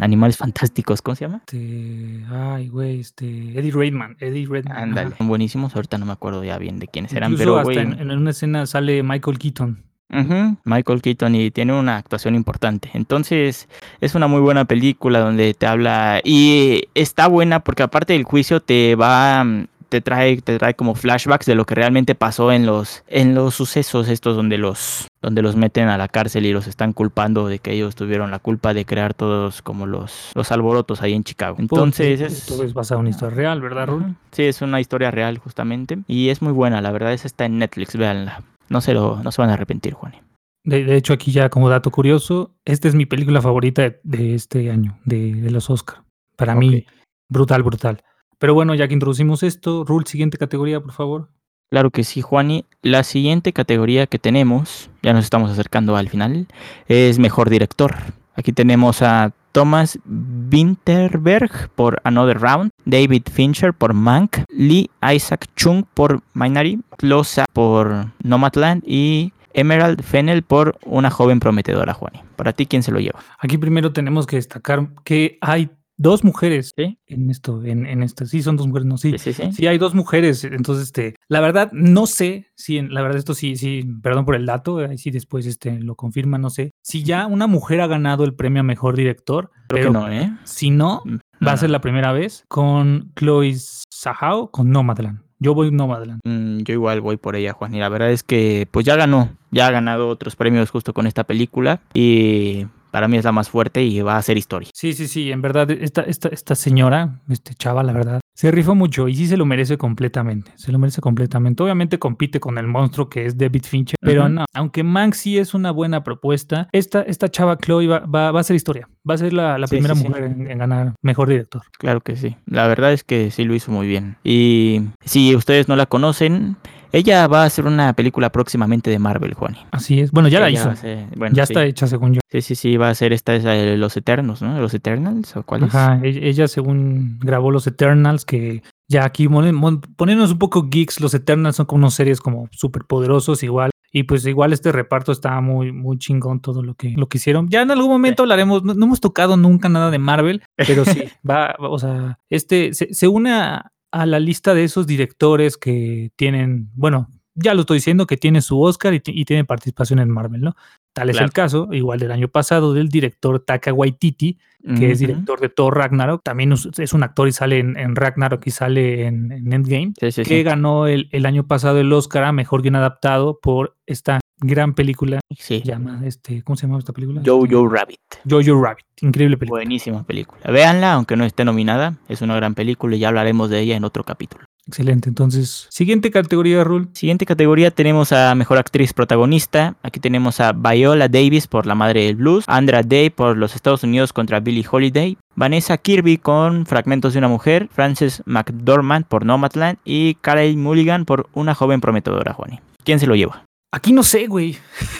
Animales Fantásticos, ¿cómo se llama? Este, ay, güey, este, Eddie Redman, Eddie Redman. Ándale, buenísimos, ahorita no me acuerdo ya bien de quiénes eran, pero hasta en, una escena sale Michael Keaton. Michael Keaton y tiene una actuación importante. Entonces es una muy buena película donde te habla y está buena porque aparte del juicio te va te trae te trae como flashbacks de lo que realmente pasó en los en los sucesos estos donde los donde los meten a la cárcel y los están culpando de que ellos tuvieron la culpa de crear todos como los los alborotos ahí en Chicago. Entonces es todo es basado en una historia real, ¿verdad, Rul? Sí, es una historia real justamente y es muy buena, la verdad, esa está en Netflix, véanla. No se, lo, no se van a arrepentir, Juan. De, hecho, aquí ya como dato curioso, esta es mi película favorita de, este año, de, los Oscar. Para mí, brutal, brutal. Pero bueno, ya que introducimos esto, Rule, siguiente categoría, por favor. Claro que sí, Juani. La siguiente categoría que tenemos, ya nos estamos acercando al final, es Mejor Director. Aquí tenemos a Thomas Winterberg por Another Round, David Fincher por Mank, Lee Isaac Chung por Minority, Loza por Nomadland y Emerald Fennel por Una joven prometedora, Juani. Para ti, ¿quién se lo lleva? Aquí primero tenemos que destacar que hay Dos mujeres en esto, en, en, esto. Sí, son dos mujeres, no, sí. Sí, sí, sí. hay dos mujeres. Entonces, este, la verdad, no sé si, en, la verdad, esto sí, sí, perdón por el dato, ahí sí después este, lo confirma, no sé. Si ya una mujer ha ganado el premio a mejor director, pero no, ¿eh? Si no, mm, va a ser la primera vez con Chloe Zhao con Nomadland. Yo voy Nomadland. Mm, yo igual voy por ella, Juan. Y la verdad es que, pues ya ganó, ya ha ganado otros premios justo con esta película. Y para mí es la más fuerte y va a ser historia. Sí, sí, sí, en verdad, esta, esta, esta señora, este chava, la verdad, se rifó mucho y sí se lo merece completamente. Se lo merece completamente. Obviamente compite con el monstruo que es David Fincher, pero no. Aunque Mank sí es una buena propuesta, esta, esta chava Chloe va, va, a ser historia. Va a ser la, primera mujer En, en, ganar mejor director. Claro que sí. La verdad es que sí lo hizo muy bien. Y si ustedes no la conocen, ella va a hacer una película próximamente de Marvel, Juani. Así es. Bueno, ya la hizo. ya está hecha, según yo. Sí, sí, sí, va a ser esta de Los Eternos, ¿no? ¿Los Eternals o cuál Ajá, e-, ella según grabó Los Eternals, que ya aquí ponernos un poco geeks, Los Eternals son como unas series como súper poderosos igual. Y pues igual este reparto está muy, muy chingón todo lo que, lo que hicieron. Ya en algún momento hablaremos, no, hemos tocado nunca nada de Marvel, pero sí, va, o sea, este se, se une a, a la lista de esos directores que tienen, bueno, ya lo estoy diciendo, que tiene su Oscar y, tiene participación en Marvel, ¿no? Tal es el caso, igual del año pasado, del director Taka Waititi, que es director de Thor Ragnarok. También es un actor y sale en, Ragnarok y sale en, Endgame. que ganó el, el, año pasado el Oscar a Mejor Guion Adaptado por esta gran película. Sí. Llama, este, ¿Cómo se llama esta película? Jojo este, Rabbit. Jojo Rabbit. Increíble película. Buenísima película. Véanla, aunque no esté nominada. Es una gran película y ya hablaremos de ella en otro capítulo. Excelente. Entonces, siguiente categoría, Rule. Siguiente categoría tenemos a Mejor Actriz Protagonista. Aquí tenemos a Viola Davis por La Madre del Blues, Andra Day por Los Estados Unidos contra Billie Holiday, Vanessa Kirby con Fragmentos de una Mujer, Frances McDormand por Nomadland y Carey Mulligan por Una Joven Prometedora, Juani. ¿Quién se lo lleva? Aquí no sé, güey.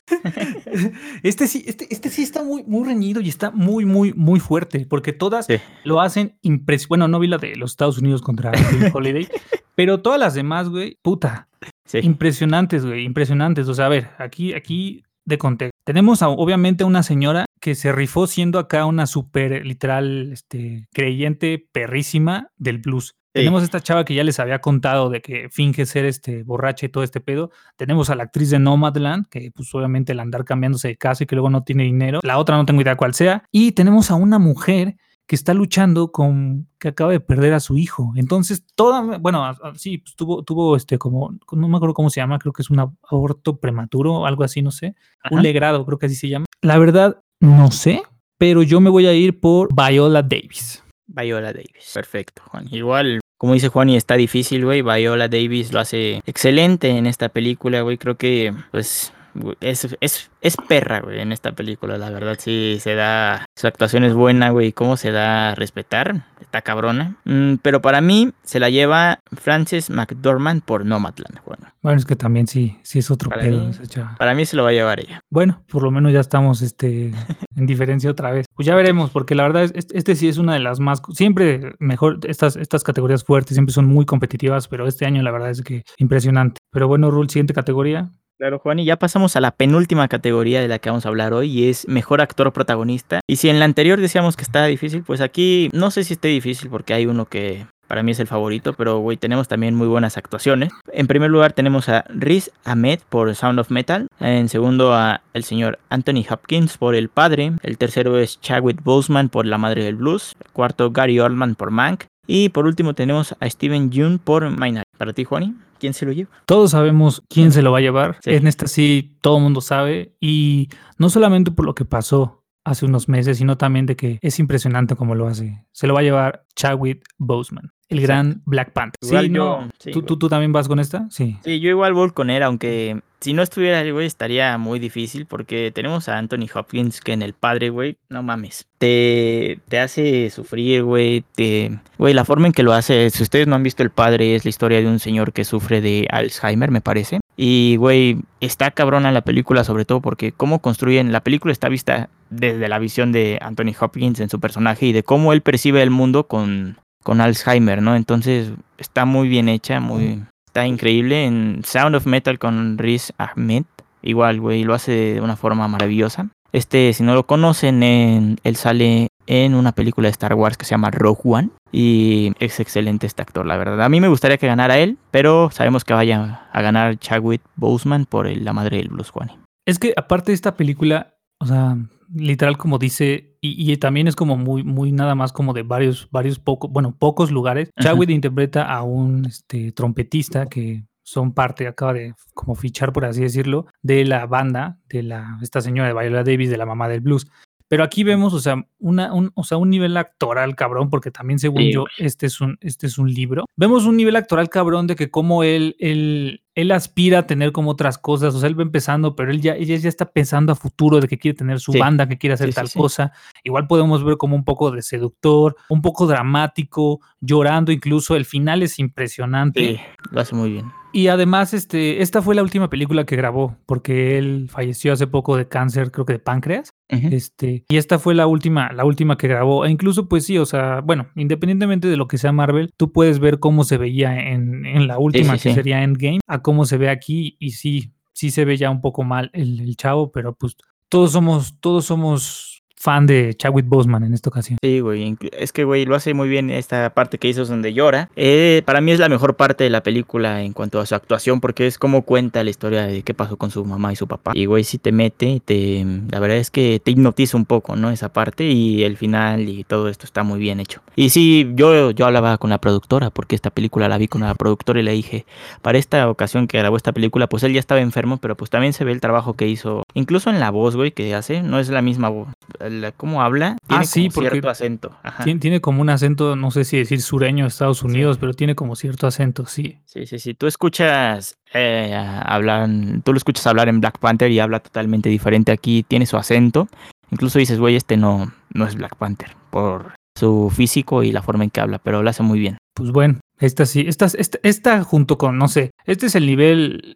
este sí, este, este sí está muy, muy reñido y está muy, muy, muy fuerte, porque todas lo hacen impresionante. Bueno, no vi la de los Estados Unidos contra Holiday, pero todas las demás, güey, puta. Impresionantes, güey, impresionantes. O sea, a ver, aquí, aquí de contexto. Tenemos a, obviamente una señora que se rifó siendo acá una súper literal este, creyente perrísima del blues. Tenemos esta chava que ya les había contado de que finge ser este borracha y todo este pedo. Tenemos a la actriz de Nomadland, que pues obviamente el andar cambiándose de casa y que luego no tiene dinero. La otra no tengo idea cuál sea. Y tenemos a una mujer que está luchando con que acaba de perder a su hijo. Entonces, toda, bueno, sí, pues, tuvo, tuvo este como, no me acuerdo cómo se llama, creo que es un aborto prematuro o algo así, no sé. Un legrado, creo que así se llama. La verdad, no sé, pero yo me voy a ir por Viola Davis. Viola Davis. Perfecto, Juan. Igual como dice Juan, y está difícil, güey. Viola Davis lo hace excelente en esta película, güey. Creo que, pues, es, es, es perra, güey, en esta película, la verdad, sí, se da, su actuación es buena, güey, cómo se da a respetar, está cabrona. Mm, pero para mí se la lleva Frances McDormand por Nomadland, bueno. Bueno, es que también sí, sí es otro Para pedo. mí-. Para mí se lo va a llevar ella. Bueno, por lo menos ya estamos este, en diferencia otra vez. Pues ya veremos, porque la verdad es este, este sí es una de las más, siempre mejor, estas, estas categorías fuertes siempre son muy competitivas, pero este año la verdad es que impresionante. Pero bueno, Rule, siguiente categoría. Claro, Juan, y ya pasamos a la penúltima categoría de la que vamos a hablar hoy y es mejor actor protagonista. Y si en la anterior decíamos que estaba difícil, pues aquí no sé si esté difícil porque hay uno que para mí es el favorito, pero güey, tenemos también muy buenas actuaciones. En primer lugar tenemos a Riz Ahmed por Sound of Metal, en segundo a el señor Anthony Hopkins por El Padre, el tercero es Chadwick Boseman por La Madre del Blues, el cuarto Gary Oldman por Mank y por último tenemos a Steven Yeun por Minari. Para ti, Juani, ¿quién se lo lleva? Todos sabemos quién se lo va a llevar. Sí. En esta sí todo el mundo sabe. Y no solamente por lo que pasó hace unos meses, sino también de que es impresionante cómo lo hace. Se lo va a llevar Chadwick Boseman, el Exacto. gran Black Panther. Igual sí, yo- no. sí, ¿Tú, güey. tú, ¿Tú también vas con esta? Sí. Sí, yo igual voy con él, aunque si no estuviera el güey estaría muy difícil porque tenemos a Anthony Hopkins que en El Padre, güey, no mames. Te, te hace sufrir, güey, te... Güey, la forma en que lo hace, si ustedes no han visto El Padre, es la historia de un señor que sufre de Alzheimer, me parece. Y, güey, está cabrona la película, sobre todo porque cómo construyen, la película está vista desde la visión de Anthony Hopkins en su personaje y de cómo él percibe el mundo con, con Alzheimer, ¿no? Entonces está muy bien hecha, muy... Está increíble en Sound of Metal con Riz Ahmed. Igual, güey, lo hace de una forma maravillosa. Este, si no lo conocen, en- él sale en una película de Star Wars que se llama Rogue One. Y es excelente este actor, la verdad. A mí me gustaría que ganara él, pero sabemos que vaya a ganar Chadwick Boseman por el- La Madre del Blues, Juan. Es que aparte de esta película, o sea, literal como dice, y, y también es como muy, muy nada más como de varios, varios pocos, bueno, pocos lugares. Chadwick interpreta a un este, trompetista que son parte, acaba de como fichar, por así decirlo, de la banda de la, esta señora de Viola Davis, de la mamá del blues. Pero aquí vemos, o sea, una, un, o sea, un nivel actoral cabrón, porque también según Sí, yo, este es, un, este es un libro. Vemos un nivel actoral cabrón de que como él, él, él aspira a tener como otras cosas, o sea, él va empezando, pero él ya, ella ya está pensando a futuro de que quiere tener su Sí. banda, que quiere hacer Sí, tal sí. cosa. Igual podemos ver como un poco de seductor, un poco dramático, llorando incluso. El final es impresionante. Sí, lo hace muy bien. Y además, este, esta fue la última película que grabó, porque él falleció hace poco de cáncer, creo que de páncreas. Este, y esta fue la última, la última que grabó. E incluso, pues sí, o sea, bueno, independientemente de lo que sea Marvel, tú puedes ver cómo se veía en, en la última, sí, que sí. sería Endgame, a cómo se ve aquí. Y sí, sí se ve ya un poco mal el, el chavo, pero pues todos somos, todos somos fan de Chadwick Boseman en esta ocasión. Sí, güey. Es que, güey, lo hace muy bien esta parte que hizo donde llora. Eh, para mí es la mejor parte de la película en cuanto a su actuación porque es como cuenta la historia de qué pasó con su mamá y su papá. Y, güey, sí te mete, te, la verdad es que te hipnotiza un poco, ¿no? Esa parte y el final y todo esto está muy bien hecho. Y sí, yo, yo hablaba con la productora porque esta película la vi con la productora y le dije, para esta ocasión que grabó esta película, pues él ya estaba enfermo, pero pues también se ve el trabajo que hizo, incluso en la voz, güey, que hace, no es la misma voz. La- ¿Cómo habla? Ah, Tiene sí, como porque cierto acento. Ajá. Tiene, tiene como un acento, no sé si decir sureño de Estados Unidos, pero tiene como cierto acento, sí. Sí, sí, sí. Tú escuchas eh, hablar, tú lo escuchas hablar en Black Panther y habla totalmente diferente aquí, tiene su acento. Incluso dices, güey, este no, no es Black Panther por su físico y la forma en que habla, pero lo hace muy bien. Pues bueno, esta sí, esta, esta, esta junto con, no sé, este es el nivel,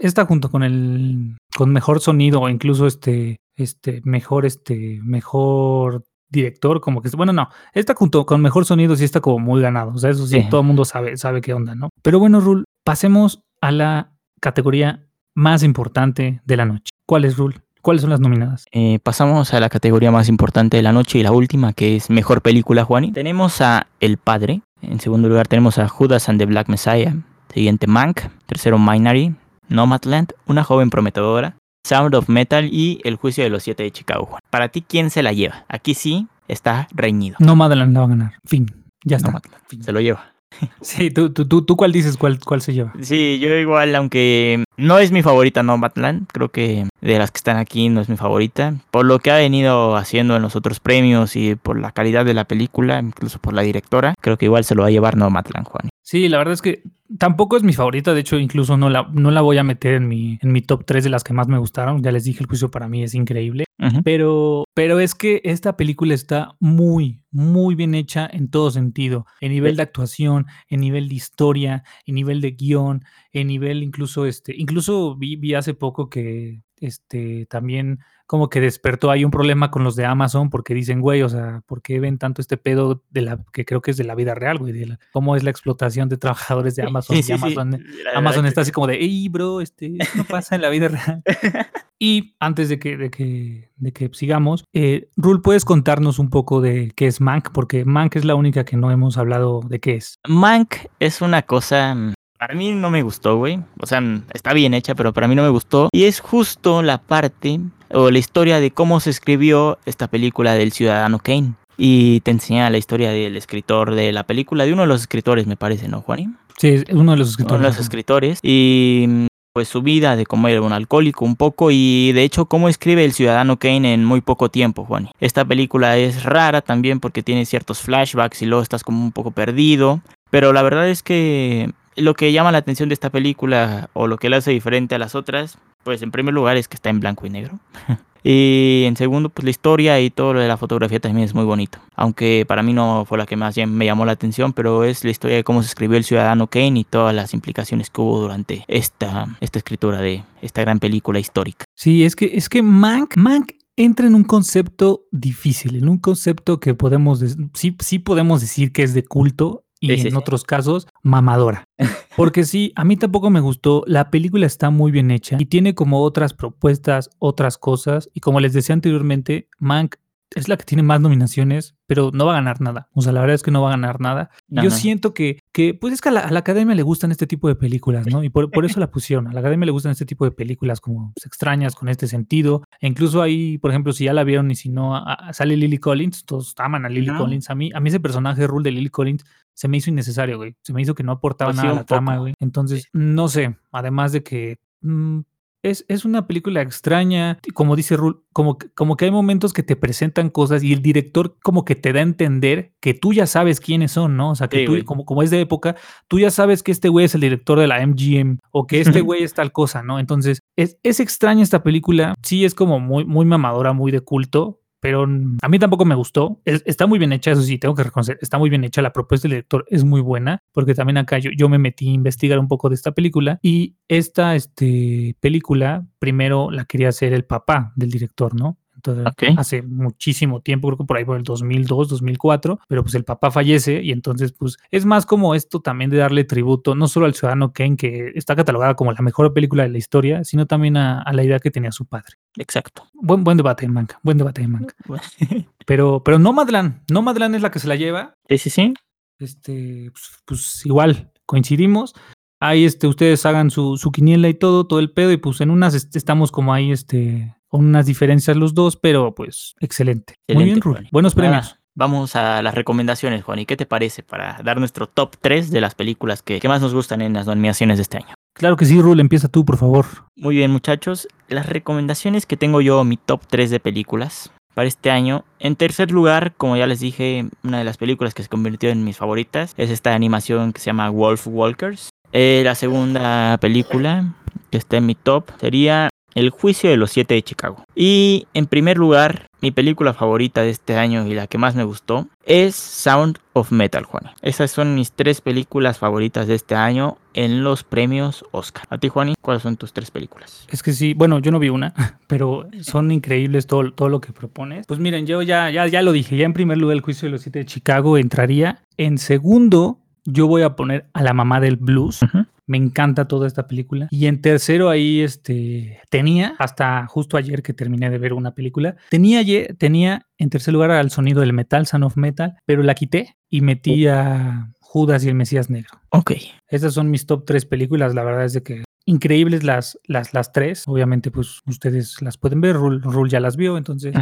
esta junto con el, con mejor sonido o incluso este, este, mejor, este, mejor director, como que, bueno, no, esta junto con mejor sonido sí está como muy ganado, o sea, eso sí, Sí. todo el mundo sabe, sabe qué onda, ¿no? Pero bueno, Rul, pasemos a la categoría más importante de la noche. ¿Cuál es, Rul? ¿Cuáles son las nominadas? Eh, pasamos a la categoría más importante de la noche y la última, que es Mejor Película, Juani. Tenemos a El Padre. En segundo lugar tenemos a Judas and the Black Messiah. Siguiente, Mank. Tercero, Minari. Nomadland. Una joven prometedora. Sound of Metal y El Juicio de los Siete de Chicago, Juan. Para ti, ¿quién se la lleva? Aquí sí está reñido. No, Madeline la va a ganar. Fin. Ya está. Nomadland. Se lo lleva. Sí, tú, tú, tú, tú cuál dices, cuál, cuál se lleva. Sí, yo igual, aunque no es mi favorita Nomadland, creo que de las que están aquí no es mi favorita, por lo que ha venido haciendo en los otros premios y por la calidad de la película, incluso por la directora, creo que igual se lo va a llevar Nomadland, Juan. Sí, la verdad es que tampoco es mi favorita, de hecho, incluso no la, no la voy a meter en mi, en mi top 3 de las que más me gustaron. Ya les dije, el juicio para mí es increíble. pero, pero es que esta película está muy, muy bien hecha en todo sentido. En nivel de actuación, en nivel de historia, en nivel de guion, en nivel incluso, este, incluso vi, vi hace poco que este, también como que despertó ahí un problema con los de Amazon porque dicen, güey, o sea, ¿por qué ven tanto este pedo de la que creo que es de la vida real, güey? De cómo es la explotación de trabajadores de Amazon. y Amazon, Amazon está así como de, hey, bro, este, no pasa en la vida real. y antes de que, de que, de que sigamos, eh, Rule, ¿puedes contarnos un poco de qué es Mank? Porque Mank es la única que no hemos hablado de qué es. Mank es una cosa mm, para mí no me gustó, güey. O sea, está bien hecha, pero para mí no me gustó. Y es justo la parte o la historia de cómo se escribió esta película del ciudadano Kane. Y te enseña la historia del escritor de la película, de uno de los escritores, me parece, ¿no, Juanín? Sí, es uno de los escritores. Uno de los escritores. Y pues su vida de cómo era un alcohólico un poco y de hecho cómo escribe el ciudadano Kane en muy poco tiempo, Juan. Esta película es rara también porque tiene ciertos flashbacks y luego estás como un poco perdido, pero la verdad es que lo que llama la atención de esta película o lo que la hace diferente a las otras, pues en primer lugar es que está en blanco y negro. y en segundo, pues la historia y todo lo de la fotografía también es muy bonito. Aunque para mí no fue la que más me llamó la atención, pero es la historia de cómo se escribió El Ciudadano Kane y todas las implicaciones que hubo durante esta, esta escritura de esta gran película histórica. Sí, es que, es que Mank, Mank entra en un concepto difícil, en un concepto que podemos, sí, sí podemos decir que es de culto y en otros casos mamadora. Porque sí, a mí tampoco me gustó. La película está muy bien hecha y tiene como otras propuestas, otras cosas. Y como les decía anteriormente, Mank es la que tiene más nominaciones, pero no va a ganar nada. O sea, la verdad es que no va a ganar nada. Yo siento que, que, pues es que a la, academia le gustan este tipo de películas, ¿no? Y por, eso la pusieron. A la academia le gustan este tipo de películas como extrañas, con este sentido. E incluso ahí, por ejemplo, si ya la vieron y si no, sale Lily Collins, todos aman a Lily Collins. A mí, a mí ese personaje, Rule de Lily Collins, se me hizo innecesario, güey. Se me hizo que no aportaba nada a la trama, güey. Entonces, no sé. Además de que. Mm, es, es, una película extraña, como dice Rul, como, como que hay momentos que te presentan cosas y el director como que te da a entender que tú ya sabes quiénes son, ¿no? O sea, que tú, como, como es de época, tú ya sabes que este güey es el director de la MGM o que este güey es tal cosa, ¿no? Entonces, es, es extraña esta película, sí es como muy, muy mamadora, muy de culto, pero a mí tampoco me gustó. está muy bien hecha, eso sí, tengo que reconocer, está muy bien hecha. La propuesta del director es muy buena, porque también acá yo, yo me metí a investigar un poco de esta película y esta este, película primero la quería hacer el papá del director, ¿no? Entonces, hace muchísimo tiempo, creo que por ahí por el 2002, 2004, pero pues el papá fallece y entonces pues es más como esto también de darle tributo no solo al ciudadano Ken, que está catalogada como la mejor película de la historia, sino también a, la idea que tenía su padre. Exacto. Buen, buen debate en Manca, buen debate en Manca. pero, pero no Madlan, no Madlan es la que se la lleva. Sí, sí, sí. Este, pues, pues igual, coincidimos ahí este, ustedes hagan su, su, quiniela y todo, todo el pedo, y pues en unas estamos como ahí, este, con unas diferencias los dos, pero pues excelente. Muy bien, Rul. Buenos premios. vamos a las recomendaciones, Juan. ¿Y qué te parece para dar nuestro top 3 de las películas que, más nos gustan en las nominaciones de este año? Claro que sí, Rul, empieza tú, por favor. Muy bien, muchachos. Las recomendaciones que tengo yo, mi top 3 de películas para este año. En tercer lugar, como ya les dije, una de las películas que se convirtió en mis favoritas es esta animación que se llama Wolf Walkers. Eh, la segunda película que está en mi top sería el juicio de los siete de Chicago. Y en primer lugar, mi película favorita de este año y la que más me gustó es Sound of Metal, Juan. Esas son mis tres películas favoritas de este año en los premios Oscar. A ti, Juani, ¿cuáles son tus tres películas? Es que sí, bueno, yo no vi una, pero son increíbles todo, todo lo que propones. Pues miren, yo ya, ya, ya lo dije, ya en primer lugar el juicio de los siete de Chicago entraría. En segundo, yo voy a poner a la mamá del blues. Me encanta toda esta película. Y en tercero ahí este, tenía, hasta justo ayer que terminé de ver una película, tenía, tenía en tercer lugar al sonido del metal, Son of Metal, pero la quité y metí a Judas y el Mesías Negro. Ok. Esas son mis top tres películas. La verdad es de que increíbles las, las, las tres. Obviamente, pues ustedes las pueden ver. Rule, ya las vio, entonces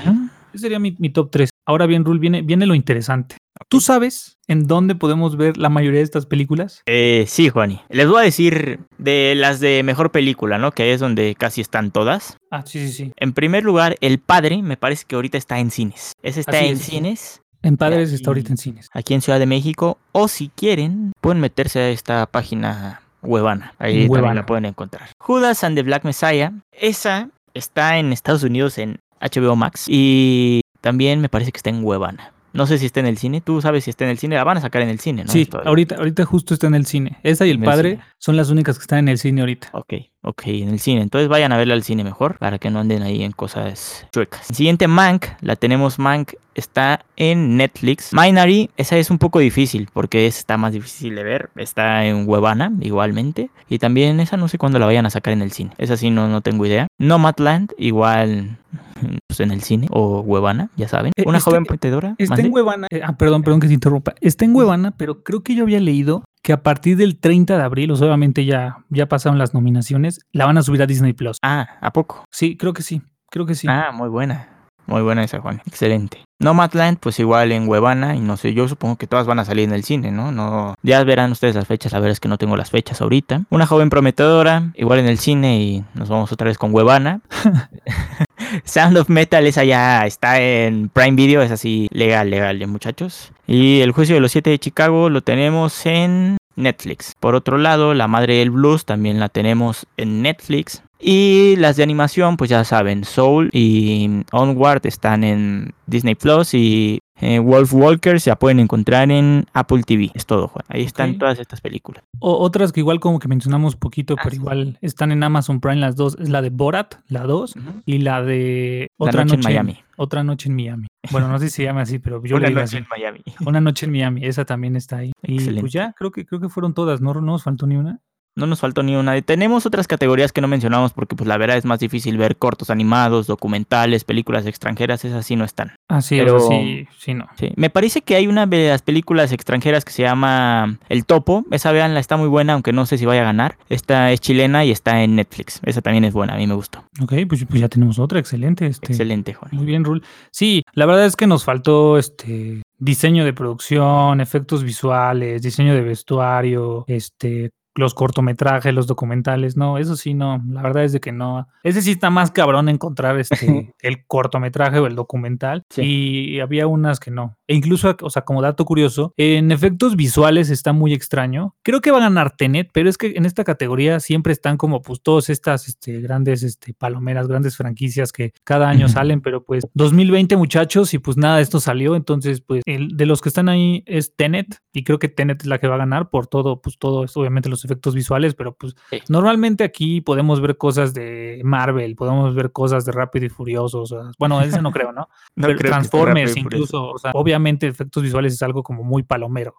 ese sería mi, mi, top tres. Ahora bien, Rule, viene, viene lo interesante. ¿Tú sabes en dónde podemos ver la mayoría de estas películas? Eh, sí, Juani. Les voy a decir de las de mejor película, ¿no? Que es donde casi están todas. Ah, sí, sí, sí. En primer lugar, El Padre, me parece que ahorita está en cines. Ese está en cines. En Padres está ahorita en cines. Aquí en Ciudad de México. O si quieren, pueden meterse a esta página Huevana. Ahí también la pueden encontrar. Judas and the Black Messiah. Esa está en Estados Unidos en HBO Max. Y también me parece que está en Huevana. No sé si está en el cine. Tú sabes si está en el cine. La van a sacar en el cine, ¿no? Sí, ahorita, ahorita justo está en el cine. Esa y el padre son las únicas que están en el cine ahorita. Ok, ok, en el cine. Entonces vayan a verla al cine mejor para que no anden ahí en cosas chuecas. siguiente Mank, la tenemos Mank, está en Netflix. Minary, esa es un poco difícil porque está más difícil de ver. Está en Huevana igualmente. Y también esa no sé cuándo la vayan a sacar en el cine. Esa sí no, no tengo idea. Nomadland, igual pues, en el cine o Huevana, ya saben. Eh, Una joven prometedora. Está en Huevana. Eh, ah, perdón, perdón que se interrumpa. Está en Huevana, pero creo que yo había leído que a partir del 30 de abril, o sea, obviamente ya, ya pasaron las nominaciones, la van a subir a Disney Plus. Ah, ¿a poco? Sí, creo que sí. Creo que sí. Ah, muy buena. Muy buena esa, Juan. Excelente. Nomadland, pues igual en Huevana, y no sé, yo supongo que todas van a salir en el cine, ¿no? no Ya verán ustedes las fechas, la verdad es que no tengo las fechas ahorita. Una joven prometedora, igual en el cine, y nos vamos otra vez con Huevana. Sound of Metal, esa ya está en Prime Video, es así legal, legal, muchachos. Y el juicio de los siete de Chicago lo tenemos en Netflix. Por otro lado, La Madre del Blues también la tenemos en Netflix. Y las de animación, pues ya saben, Soul y Onward están en Disney Plus y eh, Wolf Walkers se pueden encontrar en Apple TV. Es todo, Juan. Ahí están todas estas películas. O, otras que igual como que mencionamos poquito, ah, pero igual están en Amazon Prime las dos. Es la de Borat, la 2, y la de Otra noche, en Miami. Otra noche en Miami. Bueno, no sé si se llama así, pero yo Una le noche en Miami. Una noche en Miami, esa también está ahí. Y pues ya, creo que, creo que fueron todas, ¿no? No nos faltó ni una. No nos faltó ni una. Tenemos otras categorías que no mencionamos porque pues la verdad es más difícil ver cortos animados, documentales, películas extranjeras, esas sí no están. Ah, sí, Pero, sí, sí, no. Sí. Me parece que hay una de las películas extranjeras que se llama El Topo. Esa veanla está muy buena, aunque no sé si vaya a ganar. Esta es chilena y está en Netflix. Esa también es buena, a mí me gustó. Ok, pues, pues ya tenemos otra, excelente. Este, excelente, Juan. Muy bien, Rul. Sí, la verdad es que nos faltó este diseño de producción, efectos visuales, diseño de vestuario, este los cortometrajes, los documentales, no, eso sí, no, la verdad es de que no. Ese sí está más cabrón encontrar este, el cortometraje o el documental. Y había unas que no. E incluso, o sea, como dato curioso, en efectos visuales está muy extraño. Creo que va a ganar Tenet, pero es que en esta categoría siempre están como pues todas estas este, grandes este, palomeras, grandes franquicias que cada año salen, pero pues 2020 muchachos y pues nada de esto salió, entonces pues el, de los que están ahí es Tenet y creo que Tenet es la que va a ganar por todo, pues todo obviamente los efectos visuales, pero pues normalmente aquí podemos ver cosas de Marvel, podemos ver cosas de Rápido y Furioso, o sea, bueno, eso no creo, ¿no? Transformers incluso, o sea, obviamente efectos visuales es algo como muy palomero.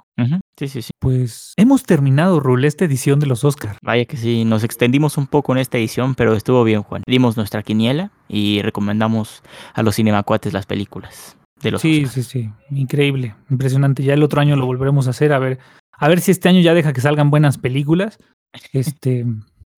Sí, sí, sí. Pues hemos terminado, Rul, esta edición de los Oscars. Vaya que sí, nos extendimos un poco en esta edición, pero estuvo bien, Juan. Dimos nuestra quiniela y recomendamos a los cinemacuates las películas. De los sí, sí, sí, increíble, impresionante. Ya el otro año lo volveremos a hacer, a ver, a ver si este año ya deja que salgan buenas películas. Este,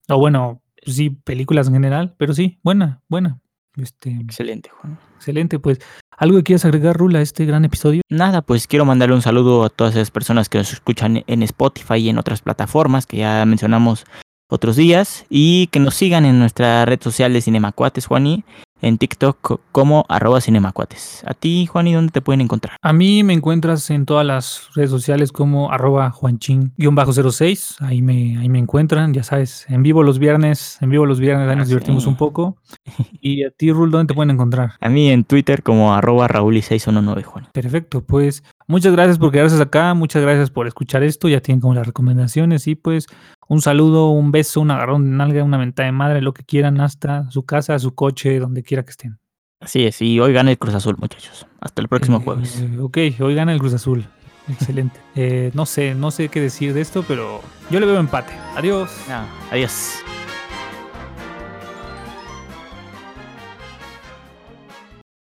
o bueno, sí, películas en general, pero sí, buena, buena. Este, excelente, Juan. Excelente, pues. ¿Algo que quieras agregar, Rula, a este gran episodio? Nada, pues quiero mandarle un saludo a todas esas personas que nos escuchan en Spotify y en otras plataformas que ya mencionamos otros días y que nos sigan en nuestra red social de Cinemacuates, Juani, en TikTok como arroba cinemacuates. A ti, Juan, ¿y dónde te pueden encontrar? A mí me encuentras en todas las redes sociales como arroba juanchin-06. Ahí me, ahí me encuentran, ya sabes, en vivo los viernes, en vivo los viernes, ahí nos ah, divertimos un poco. Y a ti, Rul, ¿dónde te pueden encontrar? A mí en Twitter como arroba Raúl y 619, Juan. Perfecto, pues muchas gracias por quedarse acá, muchas gracias por escuchar esto, ya tienen como las recomendaciones y pues un saludo, un beso, un agarrón de nalga, una mentada de madre, lo que quieran, hasta su casa, su coche, donde quiera que estén. Así es, y hoy gana el Cruz Azul, muchachos. Hasta el próximo eh, jueves. ok, hoy gana el Cruz Azul. Excelente. Eh, no sé, no sé qué decir de esto, pero yo le veo empate. Adiós. adiós.